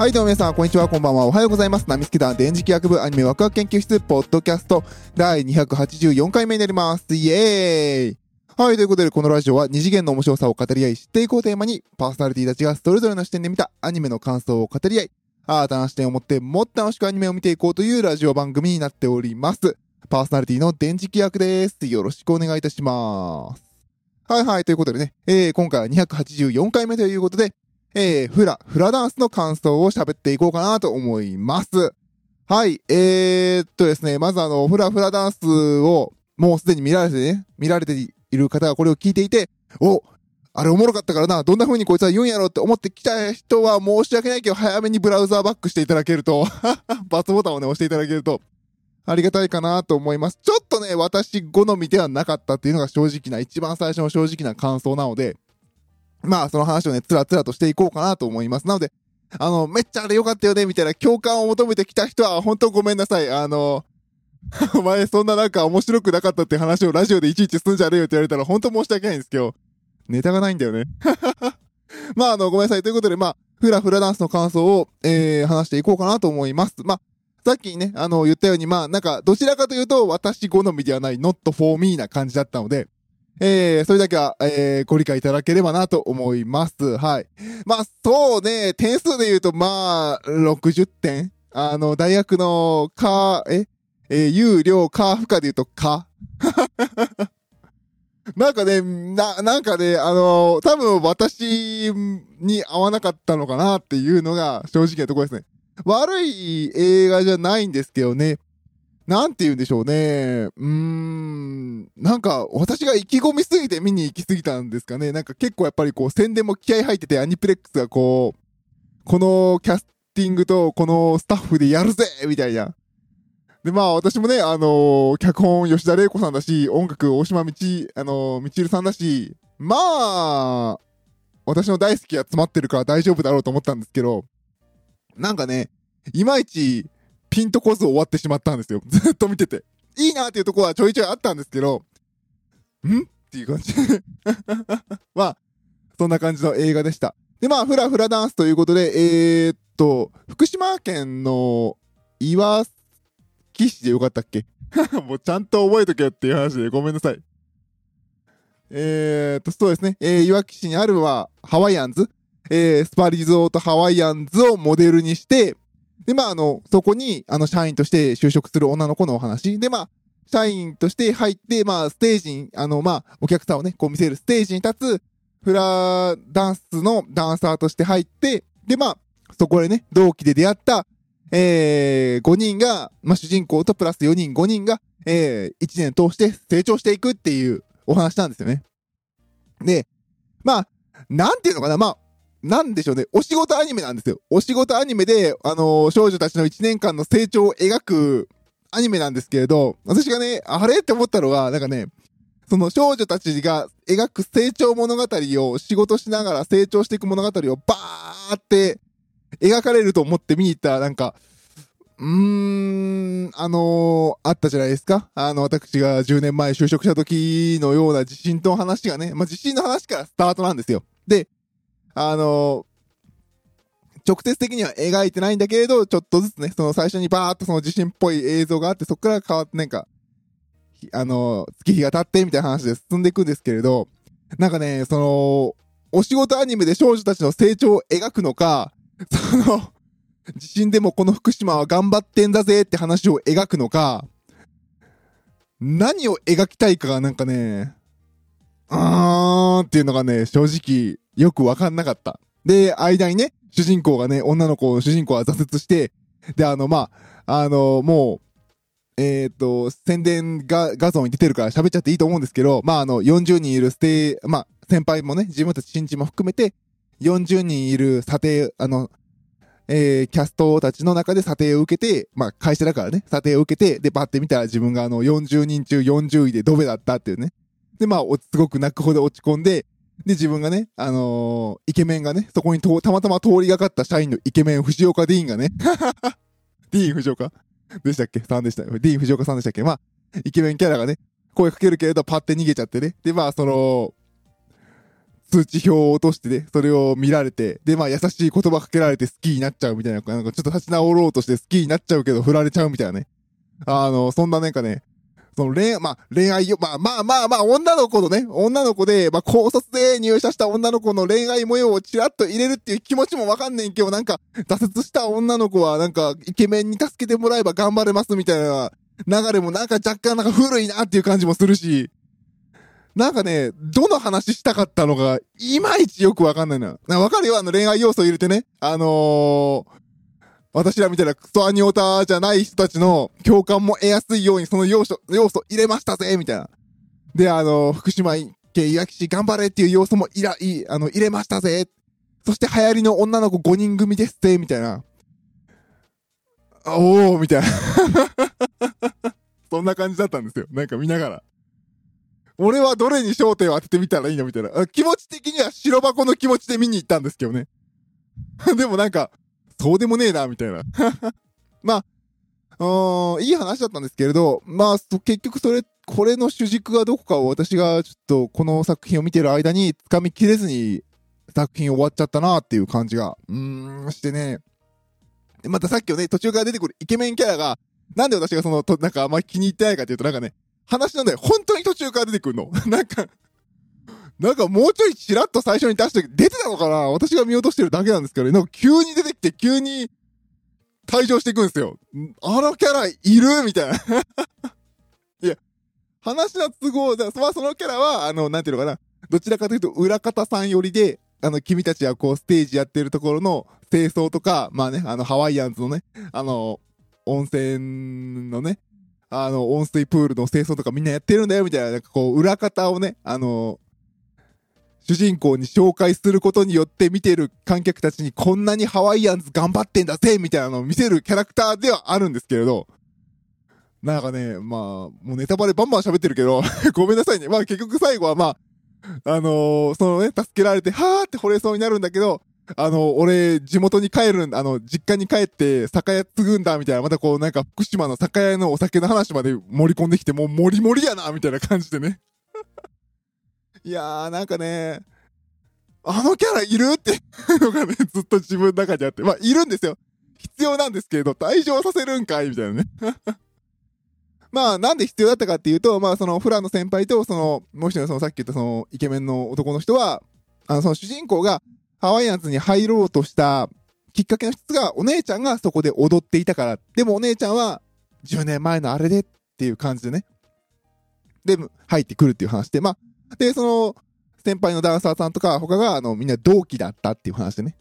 はい、どうも皆さん、こんにちは、こんばんは、おはようございます。ナミスケ団電磁気学部アニメワクワク研究室、ポッドキャスト、第284回目になります。イエーイはい、ということで、このラジオは二次元の面白さを語り合い、知っていこうテーマに、パーソナリティたちがそれぞれの視点で見たアニメの感想を語り合い、新たな視点を持って、もっと楽しくアニメを見ていこうというラジオ番組になっております。パーソナリティの電磁気学です。よろしくお願いいたします。はいはい、ということでね、えー、今回は284回目ということで、えー、フラ、フラダンスの感想を喋っていこうかなと思います。はい、えー、っとですね、まずあの、フラフラダンスを、もうすでに見られてね、見られている方がこれを聞いていて、お、あれおもろかったからな、どんな風にこいつは言うんやろって思ってきた人は申し訳ないけど、早めにブラウザーバックしていただけると、バツボタンをね、押していただけると、ありがたいかなと思います。ちょっとね、私好みではなかったっていうのが正直な、一番最初の正直な感想なので、まあ、その話をね、つらつらとしていこうかなと思います。なので、あの、めっちゃあれ良かったよね、みたいな共感を求めてきた人は、本当ごめんなさい。あの、お前そんななんか面白くなかったって話をラジオでいちいちすんじゃねえよって言われたら、本当申し訳ないんですけど、ネタがないんだよね。まあ、あの、ごめんなさい。ということで、まあ、フラフラダンスの感想を、えー、話していこうかなと思います。まあ、さっきね、あの、言ったように、まあ、なんか、どちらかというと、私好みではない、not for me な感じだったので、えー、それだけは、えー、ご理解いただければなと思います。はい。まあ、そうね、点数で言うと、まあ、60点あの、大学の、か、え、えー、有料、か、負荷で言うと、か。なんかね、な、なんかね、あの多分私に合わなかったのかなっていうのが正直なところですね。悪い映画じゃないんですけどね。なんて言うんでしょうね。うーん。なんか、私が意気込みすぎて見に行きすぎたんですかね。なんか結構やっぱりこう宣伝も気合入っててアニプレックスがこう、このキャスティングとこのスタッフでやるぜみたいな。で、まあ私もね、あのー脚本吉田玲子さんだし、音楽大島みち、あのーみちるさんだし、まあ、私の大好きが詰まってるから大丈夫だろうと思ったんですけど、なんかね、いまいちピンとこず終わってしまったんですよ。ずっと見てて。いいなっていうところはちょいちょいあったんですけど、ん？っていう感じ。まあ、そんな感じの映画でした。で、まあ、フラフラダンスということで、えー、っと、福島県の岩木市でよかったっけ？もうちゃんと覚えとけよっていう話でごめんなさい。えー、っと、そうですね。えー、岩木市にあるはハワイアンズ。えー、スパリゾートハワイアンズをモデルにして、で、まあ、あの、そこに、あの、社員として就職する女の子のお話。で、まあ、社員として入って、まあ、ステージに、あの、まあ、お客さんをね、こう見せるステージに立つ、フラダンスのダンサーとして入って、で、まあ、そこでね、同期で出会った、えー、5人が、まあ、主人公とプラス4人、5人が、えー、1年通して成長していくっていうお話なんですよね。で、まあ、なんていうのかな、まあ、なんでしょうね。お仕事アニメなんですよ。お仕事アニメで、あのー少女たちの1年間の成長を描くアニメなんですけれど、私がね、あれって思ったのは、なんかね、その少女たちが描く成長物語を仕事しながら成長していく物語をバーって描かれると思って見に行ったら、なんか、うーん、あのーあったじゃないですか。あの、私が10年前就職した時のような自信の話がね、まあ、自信の話からスタートなんですよ。で、あの直接的には描いてないんだけれど、ちょっとずつね、その最初にバーっとその地震っぽい映像があって、そこから変わってなんか、あの月日が経ってみたいな話で進んでいくんですけれど、なんかね、その、お仕事アニメで少女たちの成長を描くのか、その、地震でもこの福島は頑張ってんだぜって話を描くのか、何を描きたいかがなんかね、あーっていうのがね、正直よくわかんなかった。で、間にね、主人公がね、女の子を、主人公は挫折して、で、あの、まあ、あの、もう、えっ、と、宣伝が画像に出てるから喋っちゃっていいと思うんですけど、まあ、あの、40人いるステまあ、先輩もね、自分たち新人も含めて、40人いる査定、あの、えー、キャストたちの中で査定を受けて、まあ、会社だからね、査定を受けて、で、バッて見たら自分があの、40人中40位でドベだったっていうね。で、まあ、おすごく泣くほど落ち込んで、で、自分がね、あのーイケメンがね、そこにとたまたま通りがかった社員のイケメン藤岡ディーンがね、ディーン藤岡？でしたっけ？さんでしたよ。ディーン藤岡さんでしたっけ？まあ、イケメンキャラがね、声かけるけれどパッて逃げちゃってね。で、まあ、その、通知表を落としてね、それを見られて、で、まあ優しい言葉かけられて好きになっちゃうみたいな、なんかちょっと立ち直ろうとして好きになっちゃうけど振られちゃうみたいなね。あの、そんななんかね、その恋、まあ恋愛よ、まあまあまあまあ女の子のね、女の子で、まあ高卒で入社した女の子の恋愛模様をちらっと入れるっていう気持ちもわかんねんけど、なんか挫折した女の子はなんかイケメンに助けてもらえば頑張れますみたいな流れもなんか若干なんか古いなっていう感じもするし、なんかね、どの話したかったのが、いまいちよくわかんないな。わかるよ、あの恋愛要素入れてね。あのー、私らみたいなクソアニオタじゃない人たちの共感も得やすいようにその要素、要素入れましたぜみたいな。で、あの、福島県いわき市頑張れっていう要素もいら、い、あの、入れましたぜそして流行りの女の子5人組ですぜみたいな。おーみたいな。そんな感じだったんですよ。なんか見ながら。俺はどれに焦点を当ててみたらいいのみたいな。気持ち的には白箱の気持ちで見に行ったんですけどね。でもなんか、そうでもねえな、みたいな。まあ、うん、いい話だったんですけれど、まあ、結局それ、これの主軸がどこかを私がちょっとこの作品を見てる間に掴みきれずに作品終わっちゃったなっていう感じが、うーん、してね。またさっきのね、途中から出てくるイケメンキャラが、なんで私がその、と、なんかあんまり気に入ってないかっていうと、なんかね、話なんだよ。本当に途中から出てくるの。なんか、なんかもうちょいチラッと最初に出して、出てたのかな？私が見落としてるだけなんですけど、なんか急に出てきて急に退場していくんですよ。あのキャラいる？みたいな。いや、話の都合だ。まあそのキャラは、あの、なんていうのかな。どちらかというと裏方さん寄りで、あの、君たちはこうステージやってるところの清掃とか、まあね、あの、ハワイアンズのね、あの、温泉のね、あの、温水プールの清掃とかみんなやってるんだよ、みたいな、なんかこう、裏方をね、あの、主人公に紹介することによって見てる観客たちにこんなにハワイアンズ頑張ってんだぜみたいなのを見せるキャラクターではあるんですけれど、なんかね、まあ、もうネタバレバンバン喋ってるけど ごめんなさいね。まあ結局最後はまあ、あのー、そのね、助けられて、はーって惚れそうになるんだけど、あの、俺、地元に帰るん、あの、実家に帰って、酒屋継ぐんだ、みたいな、またこう、なんか、福島の酒屋のお酒の話まで盛り込んできて、もう、もりもりやな、みたいな感じでね。いやー、なんかね、あのキャラいるってのがね、ずっと自分の中にあって、まあ、いるんですよ。必要なんですけれど、退場させるんかいみたいなね。まあ、なんで必要だったかっていうと、まあ、その、フランの先輩と、その、もう一人のその、さっき言ったその、イケメンの男の人は、あの、その主人公が、ハワイアンズに入ろうとしたきっかけの一つが、お姉ちゃんがそこで踊っていたから。でもお姉ちゃんは、10年前のあれでっていう感じでね。で、入ってくるっていう話で、まあ、で、その、先輩のダンサーさんとか他が、あの、みんな同期だったっていう話でね。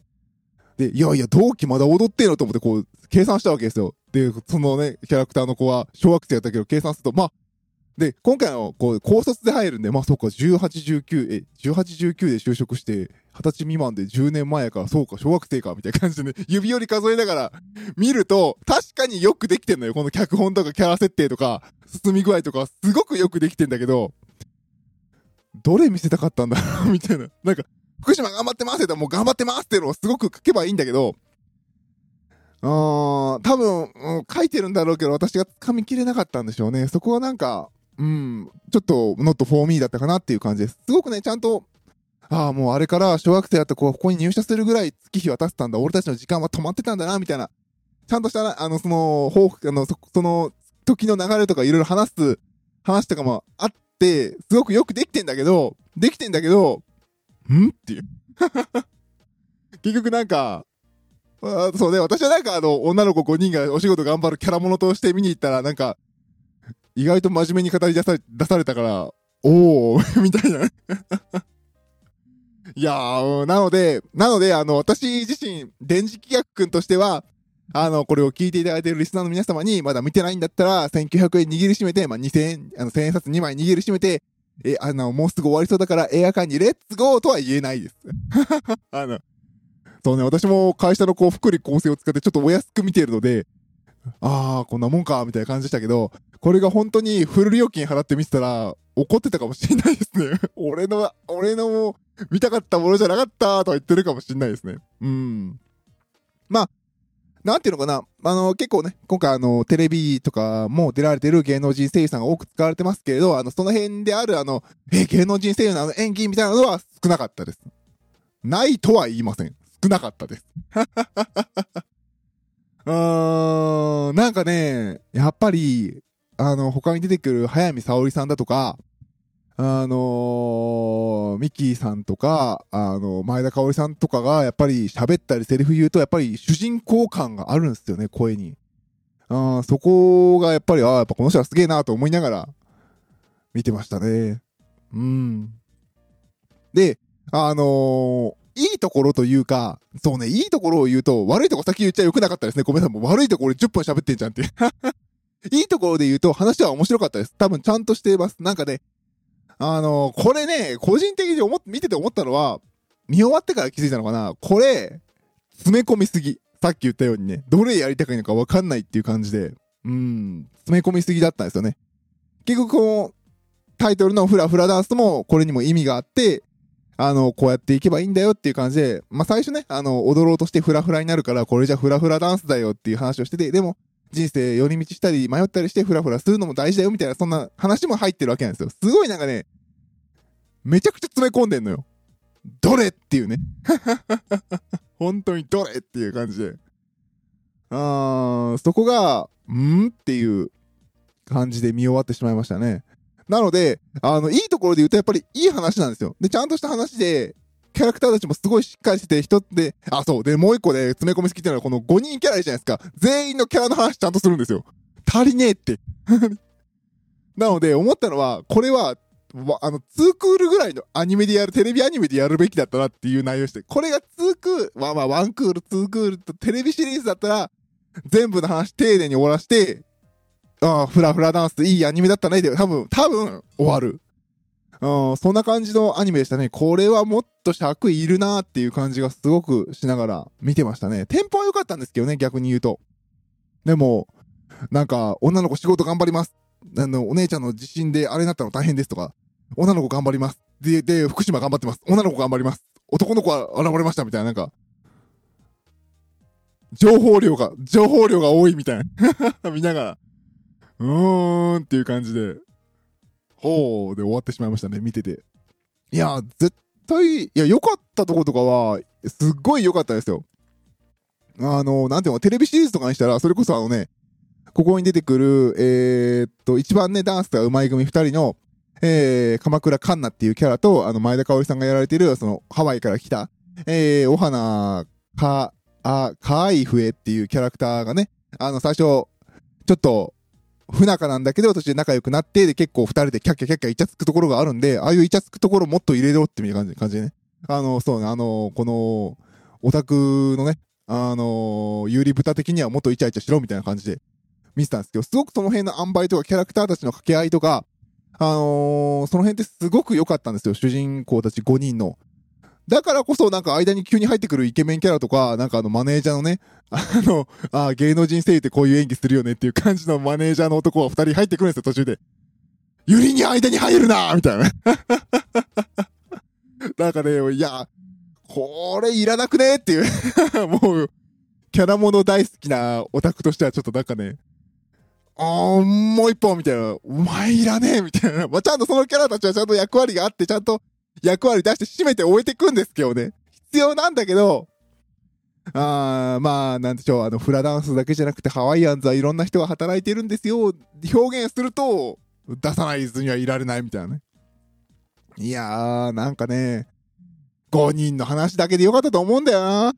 で、いやいや、同期まだ踊ってんのと思って、こう、計算したわけですよ。で、そのね、キャラクターの子は、小学生だったけど、計算すると、まあ、で、今回の、こう、高卒で入るんで、まあ、そうか、18、19、え、18、19で就職して、20歳未満で10年前やから、そうか、小学生か、みたいな感じでね、指折り数えながら見ると、確かによくできてんのよ。この脚本とかキャラ設定とか、進み具合とか、すごくよくできてんだけど、どれ見せたかったんだろう？みたいな。なんか、福島頑張ってますって言ったらもう頑張ってますっていうのをすごく書けばいいんだけど、うーん、多分、うん、書いてるんだろうけど、私が噛み切れなかったんでしょうね。そこはなんか、うん、ちょっと、ノットフォーミーだったかなっていう感じです。すごくね、ちゃんと、ああ、もうあれから小学生だった子はここに入社するぐらい月日渡ってたんだ。俺たちの時間は止まってたんだな、みたいな。ちゃんとした、あの、その、あの、そ、その、時の流れとかいろいろ話す、話とかもあって、すごくよくできてんだけど、できてんだけど、ん？っていう。結局なんか、あそうね、私はなんかあの、女の子5人がお仕事頑張るキャラものとして見に行ったら、なんか、意外と真面目に語り出され出されたから、おー、みたいな。いやー、なので、なので、あの、私自身、電磁気学君としては、あの、これを聞いていただいているリスナーの皆様に、まだ見てないんだったら、1900円握りしめて、まあ、2000円、あの、1000円札2枚握りしめて、え、あの、もうすぐ終わりそうだから、エアカンにレッツゴーとは言えないです。あの、そうね、私も会社のこう、福利厚生を使ってちょっとお安く見てるので、ああ、こんなもんか、みたいな感じでしたけど、これが本当にフル料金払って見てたら、怒ってたかもしれないですね。俺の、俺の見たかったものじゃなかったとは言ってるかもしれないですね。うん。まあ、なんていうのかな、あの、結構ね、今回あの、テレビとかも出られてる芸能人声優さんが多く使われてますけれど、あの、その辺であるあの、え、芸能人声優のあの演技みたいなのは少なかったです。ないとは言いません。少なかったです。うーん、なんかね、やっぱり、あの、他に出てくる早見沙織さんだとか、あのー、ミッキーさんとか、あの、前田香織さんとかが、やっぱり喋ったりセリフ言うと、やっぱり主人公感があるんですよね、声に。あそこがやっぱり、ああ、やっぱこの人はすげえなと思いながら、見てましたね。うん。で、あのー、いいところというか、そうね、いいところを言うと、悪いとこ先言っちゃよくなかったですね。ごめんなさい、もう悪いところ10分喋ってんじゃんって いいところで言うと、話は面白かったです。多分ちゃんとしています。なんかね、あの、これね、個人的に思っ見てて思ったのは、見終わってから気づいたのかなこれ、詰め込みすぎ。さっき言ったようにね、どれやりたくないのかわかんないっていう感じで、うん、詰め込みすぎだったんですよね。結局この、タイトルのフラフラダンスも、これにも意味があって、あの、こうやっていけばいいんだよっていう感じで、まあ、最初ね、あの、踊ろうとしてフラフラになるから、これじゃフラフラダンスだよっていう話をしてて、でも、人生寄り道したり迷ったりしてフラフラするのも大事だよみたいなそんな話も入ってるわけなんですよ。すごいなんかね、めちゃくちゃ詰め込んでんのよ。どれっていうね。本当にどれっていう感じで。あー、そこが、んっていう感じで見終わってしまいましたね。なので、あの、いいところで言うとやっぱりいい話なんですよ。で、ちゃんとした話で、キャラクターたちもすごいしっかりしてて、人って、あ、そう。で、もう一個で詰め込み好きっていうのはこの5人キャラじゃないですか。全員のキャラの話ちゃんとするんですよ。足りねえって。なので、思ったのは、これは、あの、2クールぐらいのアニメでやる、テレビアニメでやるべきだったなっていう内容して、これが2クール、まあまあ1クール、2クールとテレビシリーズだったら、全部の話丁寧に終わらして、ああ、フラフラダンスいいアニメだったねで、多分、多分、終わる。うん、そんな感じのアニメでしたね。これはもっと尺いるなっていう感じがすごくしながら見てましたね。テンポは良かったんですけどね、逆に言うと。でも、なんか、女の子仕事頑張ります。あの、お姉ちゃんの地震であれになったの大変ですとか、女の子頑張ります。で、で、福島頑張ってます。女の子頑張ります。男の子は現れましたみたいな、なんか、情報量が、情報量が多いみたいな。見ながら、うーんっていう感じで、ほうで終わってしまいましたね、見てて。いや、絶対、いや、良かったとことかは、すっごい良かったですよ。あの、なんていうの、テレビシリーズとかにしたら、それこそあのね、ここに出てくる、えー、っと、一番ね、ダンスが上手い組二人の、えー、鎌倉カンナっていうキャラと、あの、前田香織さんがやられてる、その、ハワイから来た、えー、お花か、あ、かわいい笛っていうキャラクターがね、あの、最初、ちょっと、不仲なんだけど、途中で仲良くなって、で、結構二人でキャッキャキャッキャイチャつくところがあるんで、ああいうイチャつくところもっと入れろっていう感じ感じでね。あの、そうね、あの、この、オタクのね、あの、有利豚的にはもっとイチャイチャしろみたいな感じで見てたんですけど、すごくその辺の塩梅とかキャラクターたちの掛け合いとか、あのー、その辺ってすごく良かったんですよ、主人公たち5人の。だからこそなんか間に急に入ってくるイケメンキャラとか、なんかあのマネージャーのね、あの、あ芸能人声優ってこういう演技するよねっていう感じのマネージャーの男が2人入ってくるんですよ、途中で。ユリに間に入るなみたいな。なんかね、いや、これいらなくねっていう もう、キャラもの大好きなオタクとしてはちょっとなんかね、あー、もう一本みたいな、お前いらねえみたいな。まあ、ちゃんとそのキャラたちはちゃんと役割があって、ちゃんと役割出して締めて終えていくんですけどね。必要なんだけど、あーまあ、なんでしょう、あの、フラダンスだけじゃなくて、ハワイアンズはいろんな人が働いてるんですよ。表現すると、出さないずにはいられないみたいなね。いやー、なんかね、5人の話だけでよかったと思うんだよな。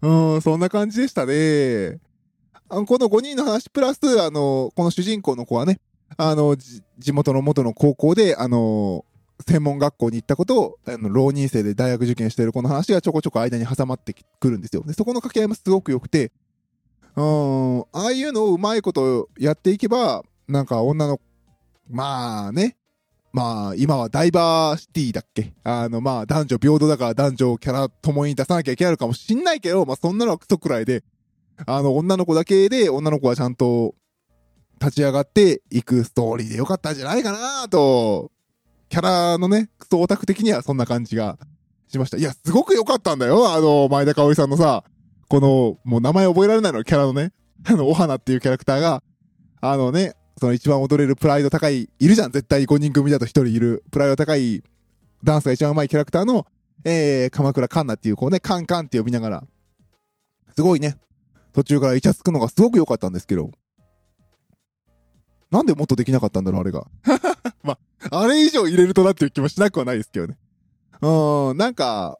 うん、そんな感じでしたね。あのこの5人の話プラス、あの、この主人公の子はね、あの、地元の元の高校で、あの、専門学校に行ったことを、あの、浪人生で大学受験してる子の話がちょこちょこ間に挟まってくるんですよ。で、そこの掛け合いもすごく良くて、うん、ああいうのをうまいことやっていけば、なんか女の、まあね、まあ今はダイバーシティだっけ？あのまあ男女平等だから男女キャラ共に出さなきゃいけないのかもしんないけど、まあそんなのはクソくらいで、あの女の子だけで女の子はちゃんと立ち上がっていくストーリーでよかったんじゃないかなと、キャラのね、クソオタク的にはそんな感じがしました。いや、すごく良かったんだよ。あの、前田香織さんのさ、この、もう名前覚えられないの、キャラのね。あの、お花っていうキャラクターが、あのね、その一番踊れるプライド高い、いるじゃん、絶対5人組だと1人いる、プライド高い、ダンスが一番上手いキャラクターの、えー、鎌倉カンナっていう、こうね、カンカンって呼びながら、すごいね、途中からイチャつくのがすごく良かったんですけど、なんでもっとできなかったんだろう、あれが。まあ、れ以上入れるとなっていう気もしなくはないですけどね。うん、なんか、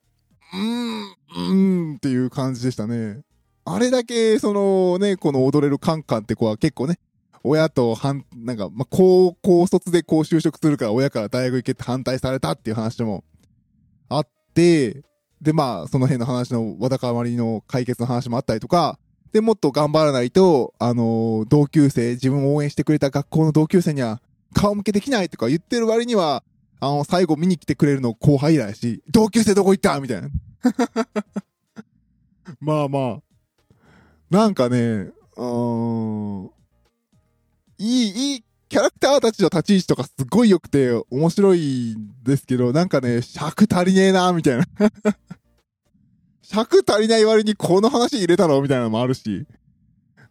うーん、うーんっていう感じでしたね。あれだけ、そのね、この踊れるカンカンって子は結構ね、親と反、なんか、まあ、高校卒でこう就職するから親から大学行けって反対されたっていう話もあって、で、まあ、その辺の話のわだかまりの解決の話もあったりとか、で、もっと頑張らないと、あの同級生、自分を応援してくれた学校の同級生には顔向けできないとか言ってる割には、あの、最後見に来てくれるの後輩以来だし、同級生どこ行ったみたいな。まあまあ。なんかね、うーん。いい、いいキャラクターたちの立ち位置とかすごい良くて面白いんですけど、なんかね、尺足りねえな、みたいな。尺足りない割にこの話入れたのみたいなのもあるし。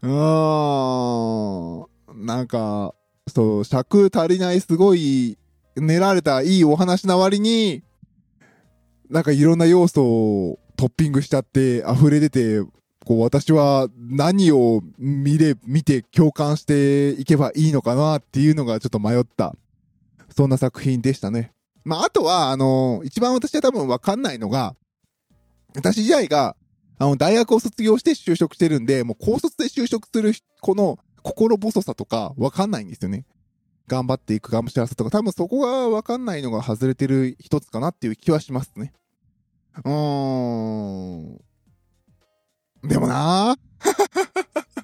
うーん。なんか、そう、尺足りないすごい練られたいいお話な割に、なんかいろんな要素をトッピングしちゃって溢れ出て、こう私は何を見れ、見て共感していけばいいのかなっていうのがちょっと迷った、そんな作品でしたね。まあ、あとは、あの、一番私は多分わかんないのが、私自体が、あの、大学を卒業して就職してるんで、もう高卒で就職するこの心細さとかわかんないんですよね。頑張っていくがむしらさとか、多分そこがわかんないのが外れてる一つかなっていう気はしますね。うーん。でもなぁ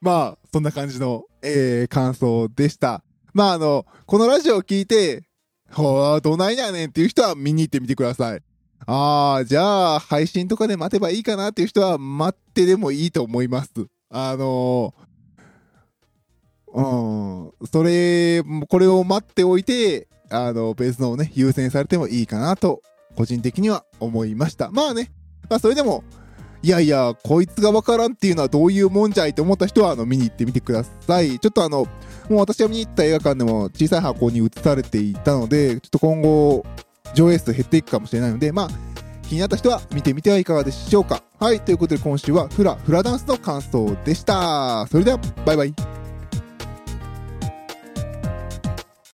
まあ、そんな感じの、えー、感想でした。まあ、あの、このラジオを聞いて、ほー、どないやねんっていう人は見に行ってみてください。あー、じゃあ、配信とかで待てばいいかなっていう人は待ってでもいいと思います。あのー、うん、それ、これを待っておいて、あの、別のをね、優先されてもいいかなと、個人的には思いました。まあね、まあそれでも、いやいや、こいつがわからんっていうのはどういうもんじゃいと思った人は、あの、見に行ってみてください。ちょっとあの、もう私が見に行った映画館でも小さい箱に映されていたので、ちょっと今後、上映数減っていくかもしれないので、まあ、気になった人は見てみてはいかがでしょうか。はい、ということで今週はフラ、フラダンスの感想でした。それでは、バイバイ。